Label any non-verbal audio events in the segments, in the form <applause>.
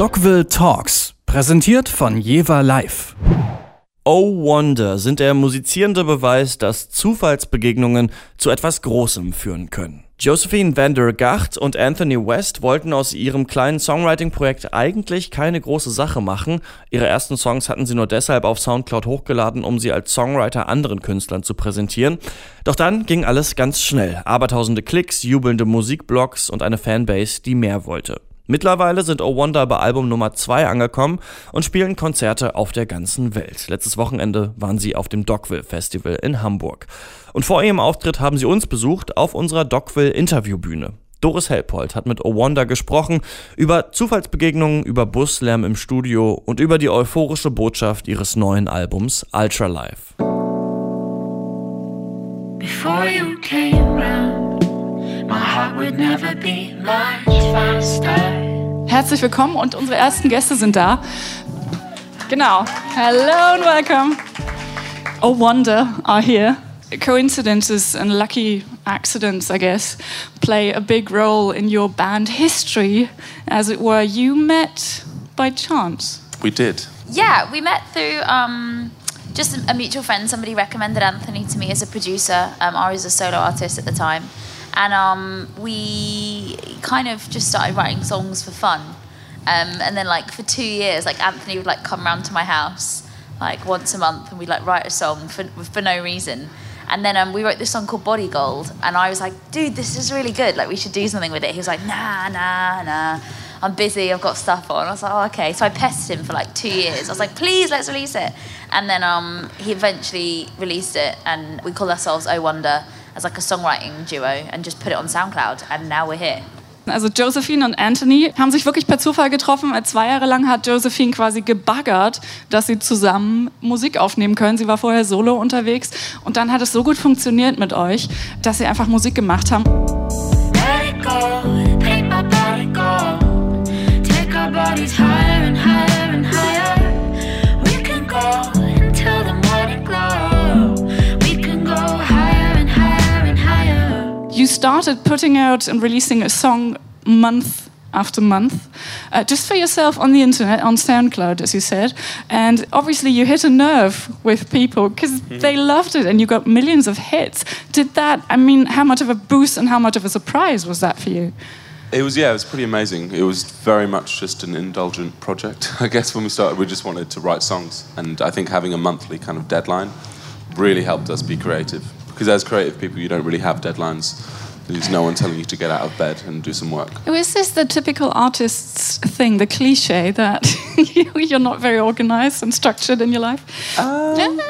Dogville Talks, präsentiert von Jever Live. Oh Wonder sind der musizierende Beweis, dass Zufallsbegegnungen zu etwas Großem führen können. Josephine Vander Gacht und Anthony West wollten aus ihrem kleinen Songwriting-Projekt eigentlich keine große Sache machen. Ihre ersten Songs hatten sie nur deshalb auf Soundcloud hochgeladen, um sie als Songwriter anderen Künstlern zu präsentieren. Doch dann ging alles ganz schnell. Abertausende Klicks, jubelnde Musikblogs und eine Fanbase, die mehr wollte. Mittlerweile sind Oh Wonder bei Album Nummer 2 angekommen und spielen Konzerte auf der ganzen Welt. Letztes Wochenende waren sie auf dem Dogville Festival in Hamburg. Und vor ihrem Auftritt haben sie uns besucht auf unserer Dogville Interviewbühne. Doris Helpold hat mit Oh Wonder gesprochen über Zufallsbegegnungen, über Buslärm im Studio und über die euphorische Botschaft ihres neuen Albums Ultra Life. Before you came round, Herzlich willkommen und unsere ersten Gäste sind da. Genau. Hello and welcome. Oh Wonder are here. Coincidences and lucky accidents, I guess, play a big role in your band history, as it were. You met by chance. We did. Yeah, we met through um, just a mutual friend. Somebody recommended Anthony to me as a producer. Um, I was a solo artist at the time and um, we kind of just started writing songs for fun. Um, and then like for two years, like Anthony would like come around to my house like once a month, and we'd like write a song for for no reason. And then um, we wrote this song called Body Gold, and I was like, dude, this is really good. Like we should do something with it. He was like, nah, nah, nah. I'm busy. I've got stuff on. I was like, oh, okay. So I pestered him for like two years. I was like, please, let's release it. And then um, he eventually released it, and we called ourselves Oh Wonder as like a songwriting duo and just put it on SoundCloud and now we're here. Also Josephine und Anthony haben sich wirklich per Zufall getroffen. Zwei Jahre lang hat Josephine quasi gebaggert, dass sie zusammen Musik aufnehmen können. Sie war vorher solo unterwegs und dann hat es so gut funktioniert mit euch, dass sie einfach Musik gemacht haben. Started putting out and releasing a song month after month, uh, just for yourself on the internet, on SoundCloud, as you said. And obviously, you hit a nerve with people because mm. they loved it and you got millions of hits. Did that, I mean, how much of a boost and how much of a surprise was that for you? It was, yeah, it was pretty amazing. It was very much just an indulgent project. <laughs> I guess when we started, we just wanted to write songs. And I think having a monthly kind of deadline really helped us be creative. Because as creative people, you don't really have deadlines there's no one telling you to get out of bed and do some work. Is this the typical artist's thing, the cliche that <laughs> you're not very organized and structured in your life? Um,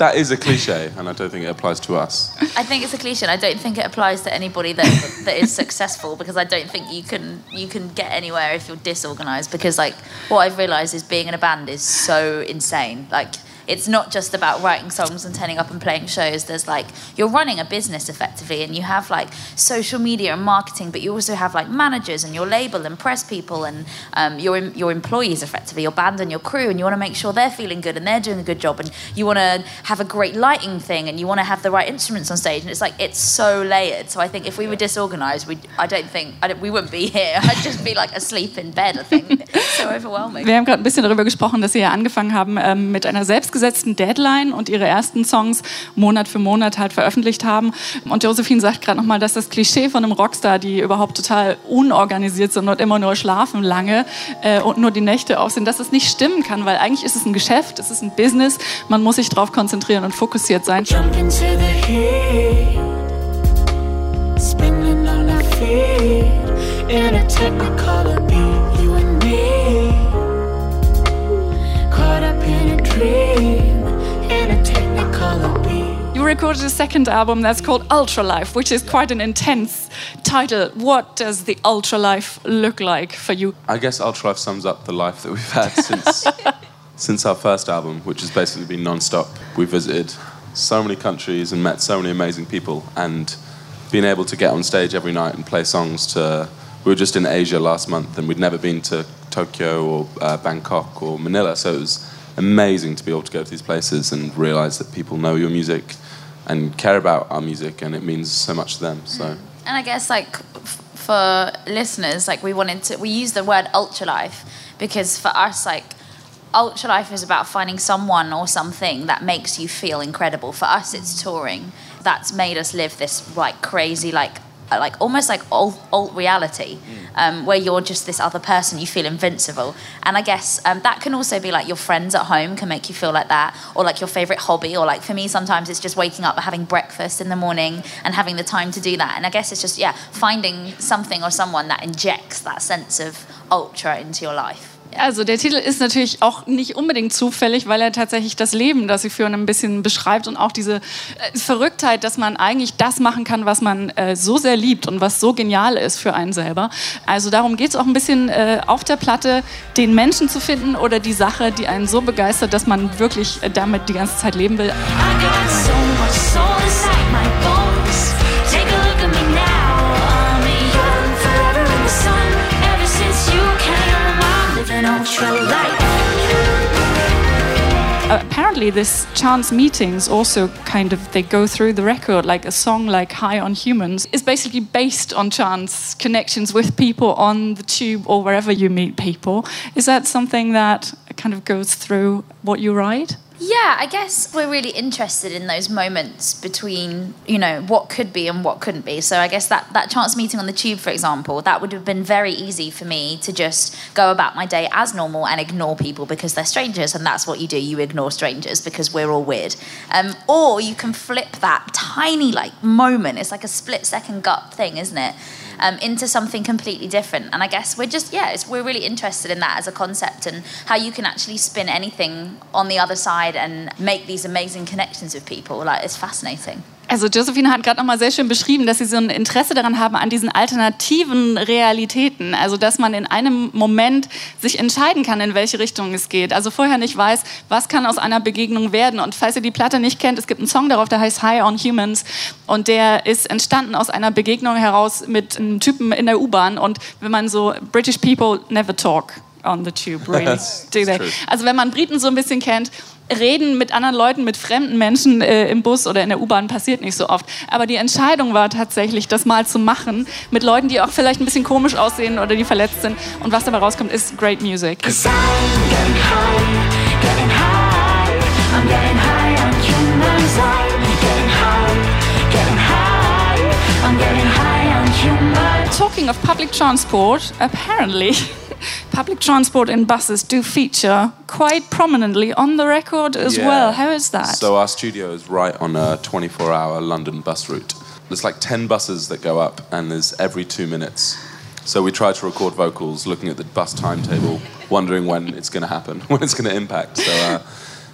that is a cliche, and I don't think it applies to us. I think it's a cliche, and I don't think it applies to anybody that that is successful because I don't think you can you can get anywhere if you're disorganized. Because like what I've realized is being in a band is so insane. Like it's not just about writing songs and turning up and playing shows. There's like you're running a business effectively, and you have like social media and marketing, but you also have like managers and your label and press people and um, your your employees effectively, your band and your crew, and you want to make sure they're feeling good and they're doing a good job, and you want to have a great lighting thing, and you want to have the right instruments on stage, and it's like it's so layered. So I think if we were disorganized, we I don't think I don't, we wouldn't be here. <laughs> I'd just be like asleep in bed. I think it's so <laughs> overwhelming. Wir haben gerade ein bisschen darüber gesprochen, dass Sie ja angefangen haben ähm, mit einer selbstgesetzten festgesetzten Deadline und ihre ersten Songs Monat für Monat halt veröffentlicht haben. Und Josephine sagt gerade nochmal, dass das Klischee von einem Rockstar, die überhaupt total unorganisiert sind und immer nur schlafen lange äh, und nur die Nächte auf sind, dass das nicht stimmen kann, weil eigentlich ist es ein Geschäft, es ist ein Business, man muss sich darauf konzentrieren und fokussiert sein. Jump into the heat, spinning on our feet, in a technicolor recorded a second album that's called Ultra Life, which is quite an intense title. What does the Ultra Life look like for you? I guess Ultra Life sums up the life that we've had since <laughs> since our first album, which has basically been non-stop. We visited so many countries and met so many amazing people, and being able to get on stage every night and play songs to. We were just in Asia last month, and we'd never been to Tokyo or uh, Bangkok or Manila, so it was amazing to be able to go to these places and realize that people know your music and care about our music, and it means so much to them. Mm. So. And I guess like f- for listeners, like we wanted to, we use the word ultra life because for us, like, Ultra Life is about finding someone or something that makes you feel incredible. For us, it's touring. That's made us live this like crazy, like like almost like alt, alt reality, um, where you're just this other person. You feel invincible, and I guess um, that can also be like your friends at home can make you feel like that, or like your favorite hobby, or like for me sometimes it's just waking up, having breakfast in the morning, and having the time to do that. And I guess it's just yeah, finding something or someone that injects that sense of ultra into your life. Also der Titel ist natürlich auch nicht unbedingt zufällig, weil er tatsächlich das Leben, das sie führen, ein bisschen beschreibt und auch diese äh, Verrücktheit, dass man eigentlich das machen kann, was man äh, so sehr liebt und was so genial ist für einen selber. Also darum geht es auch ein bisschen äh, auf der Platte, den Menschen zu finden oder die Sache, die einen so begeistert, dass man wirklich äh, damit die ganze Zeit leben will. I got so much soul inside my bones. Living ultra life. Uh, apparently this chance meetings also kind of they go through the record like a song like high on humans is basically based on chance connections with people on the tube or wherever you meet people is that something that kind of goes through what you write Yeah, I guess we're really interested in those moments between, you know, what could be and what couldn't be. So I guess that, that chance meeting on the tube, for example, that would have been very easy for me to just go about my day as normal and ignore people because they're strangers, and that's what you do. You ignore strangers because we're all weird. Um, or you can flip that tiny like moment. It's like a split second gut thing, isn't it? Um, into something completely different. And I guess we're just, yeah, we're really interested in that as a concept and how you can actually spin anything on the other side and make these amazing connections with people. Like, it's fascinating. Also Josephine hat gerade noch mal sehr schön beschrieben, dass sie so ein Interesse daran haben an diesen alternativen Realitäten. Also dass man in einem Moment sich entscheiden kann, in welche Richtung es geht. Also vorher nicht weiß, was kann aus einer Begegnung werden. Und falls ihr die Platte nicht kennt, es gibt einen Song darauf, der heißt High on Humans. Und der ist entstanden aus einer Begegnung heraus mit einem Typen in der U-Bahn. Und wenn man so British people never talk on the tube, really. <laughs> That's- Do they? true. Also wenn man Briten so ein bisschen kennt, reden mit anderen Leuten, mit fremden Menschen äh, im Bus oder in der U-Bahn passiert nicht so oft. Aber die Entscheidung war tatsächlich, das mal zu machen mit Leuten, die auch vielleicht ein bisschen komisch aussehen oder die verletzt sind. Und was dabei rauskommt, ist great music. Talking of public transport, apparently public transport and buses do feature quite prominently on the record as Yeah. well. How is that? So our studio is right on a 24-hour London bus route. There's like 10 buses that go up, and there's every two minutes. So we try to record vocals, looking at the bus timetable, wondering when it's going to happen, <laughs> when it's going to impact. So uh,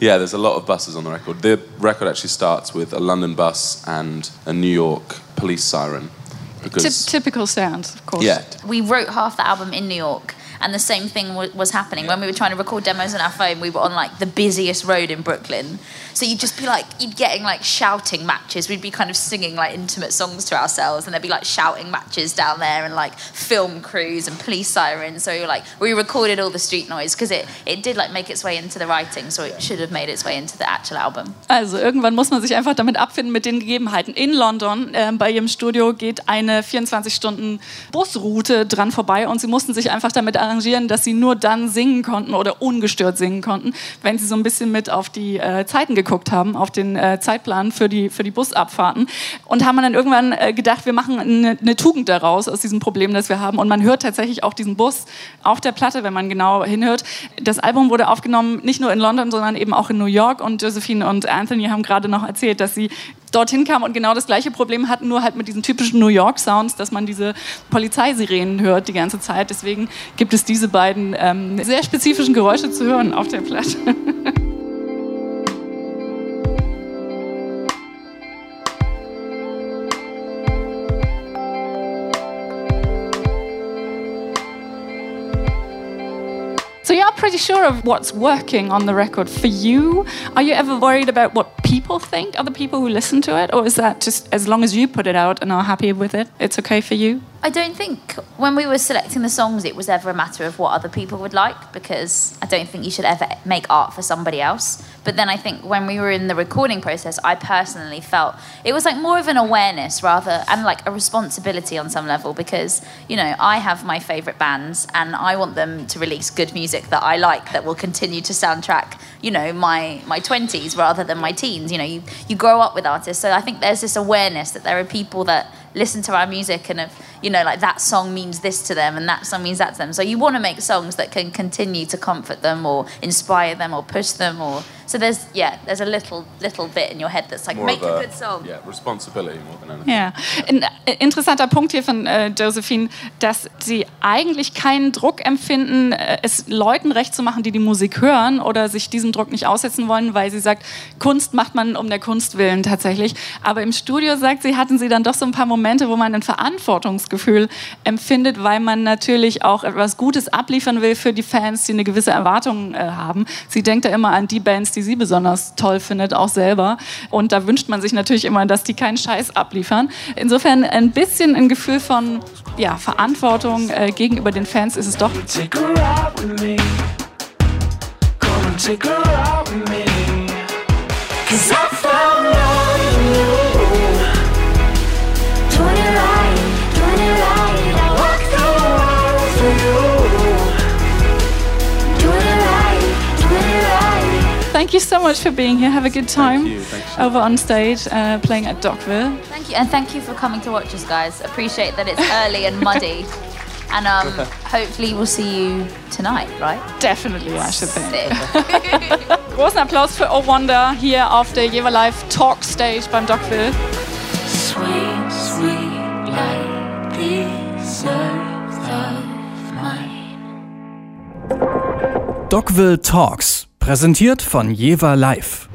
yeah, there's a lot of buses on the record. The record actually starts with a London bus and a New York police siren. Typ- Because typical sound, of course. yeah, We wrote half the album in New York. And the same thing w- was happening when we were trying to record demos on our phone. We were on like the busiest road in Brooklyn, so you'd just be like, you'd getting like shouting matches. We'd be kind of singing like intimate songs to ourselves, and there'd be like shouting matches down there, and like film crews and police sirens. So we were like, we recorded all the street noise because it it did like make its way into the writing, so it should have made its way into the actual album. Also irgendwann muss man sich einfach damit abfinden mit den Gegebenheiten. In London ähm, bei ihrem Studio geht eine 24 Stunden Busroute dran vorbei und sie mussten sich einfach damit äh, arrangieren, dass sie nur dann singen konnten oder ungestört singen konnten, wenn sie so ein bisschen mit auf die äh, Zeiten geguckt haben, auf den äh, Zeitplan für die, für die Busabfahrten und haben dann irgendwann äh, gedacht, wir machen eine, eine Tugend daraus aus diesem Problem, das wir haben und man hört tatsächlich auch diesen Bus auf der Platte, wenn man genau hinhört. Das Album wurde aufgenommen nicht nur in London, sondern eben auch in New York und Josephine und Anthony haben gerade noch erzählt, dass sie dorthin kamen und genau das gleiche Problem hatten, nur halt mit diesen typischen New York Sounds, dass man diese Polizeisirenen hört die ganze Zeit. Deswegen gibt es diese beiden ähm, sehr spezifischen Geräusche zu hören auf der Platte. <laughs> pretty sure of what's working on the record for you. Are you ever worried about what people think, other people who listen to it, or is that just as long as you put it out and are happy with it, it's okay for you? I don't think when we were selecting the songs, it was ever a matter of what other people would like because I don't think you should ever make art for somebody else. But then I think when we were in the recording process, I personally felt it was like more of an awareness rather and like a responsibility on some level because, you know, I have my favorite bands and I want them to release good music that I like that will continue to soundtrack, you know, my my 20s rather than my teens. You know, you, you grow up with artists. So I think there's this awareness that there are people that listen to our music and have, you know, like that song means this to them and that song means that to them. So you want to make songs that can continue to comfort them or inspire them or push them or so there's yeah, there's a little little bit in your head that's like More make of a good song. Yeah, responsibility more than anything. Ja, ein äh, interessanter Punkt hier von äh, Josephine, dass sie eigentlich keinen Druck empfinden, äh, es Leuten recht zu machen, die die Musik hören oder sich diesem Druck nicht aussetzen wollen, weil sie sagt, Kunst macht man um der Kunst willen tatsächlich. Aber im Studio, sagt sie, hatten sie dann doch so ein paar Momente, wo man ein Verantwortungsgefühl empfindet, weil man natürlich auch etwas Gutes abliefern will für die Fans, die eine gewisse Erwartung äh, haben. Sie denkt da immer an die Bands, die sie besonders toll findet, auch selber. Und da wünscht man sich natürlich immer, dass die keinen Scheiß abliefern. Insofern ein bisschen ein Gefühl von ja, Verantwortung äh, gegenüber den Fans ist es doch. Take her Thank you so much for being here. Have a good time you, thank you. over on stage uh, playing at Dockville. Thank you and thank you for coming to watch us guys. Appreciate that it's early and muddy. <laughs> And um, hopefully we'll see you tonight, right? Definitely, I should think. Sick. <laughs> Großen Applaus für Oh Wonder hier auf der Jever Live Talk Stage beim Dockville. Sweet, sweet like this earth of mine. Dockville Talks, präsentiert von Jever Live.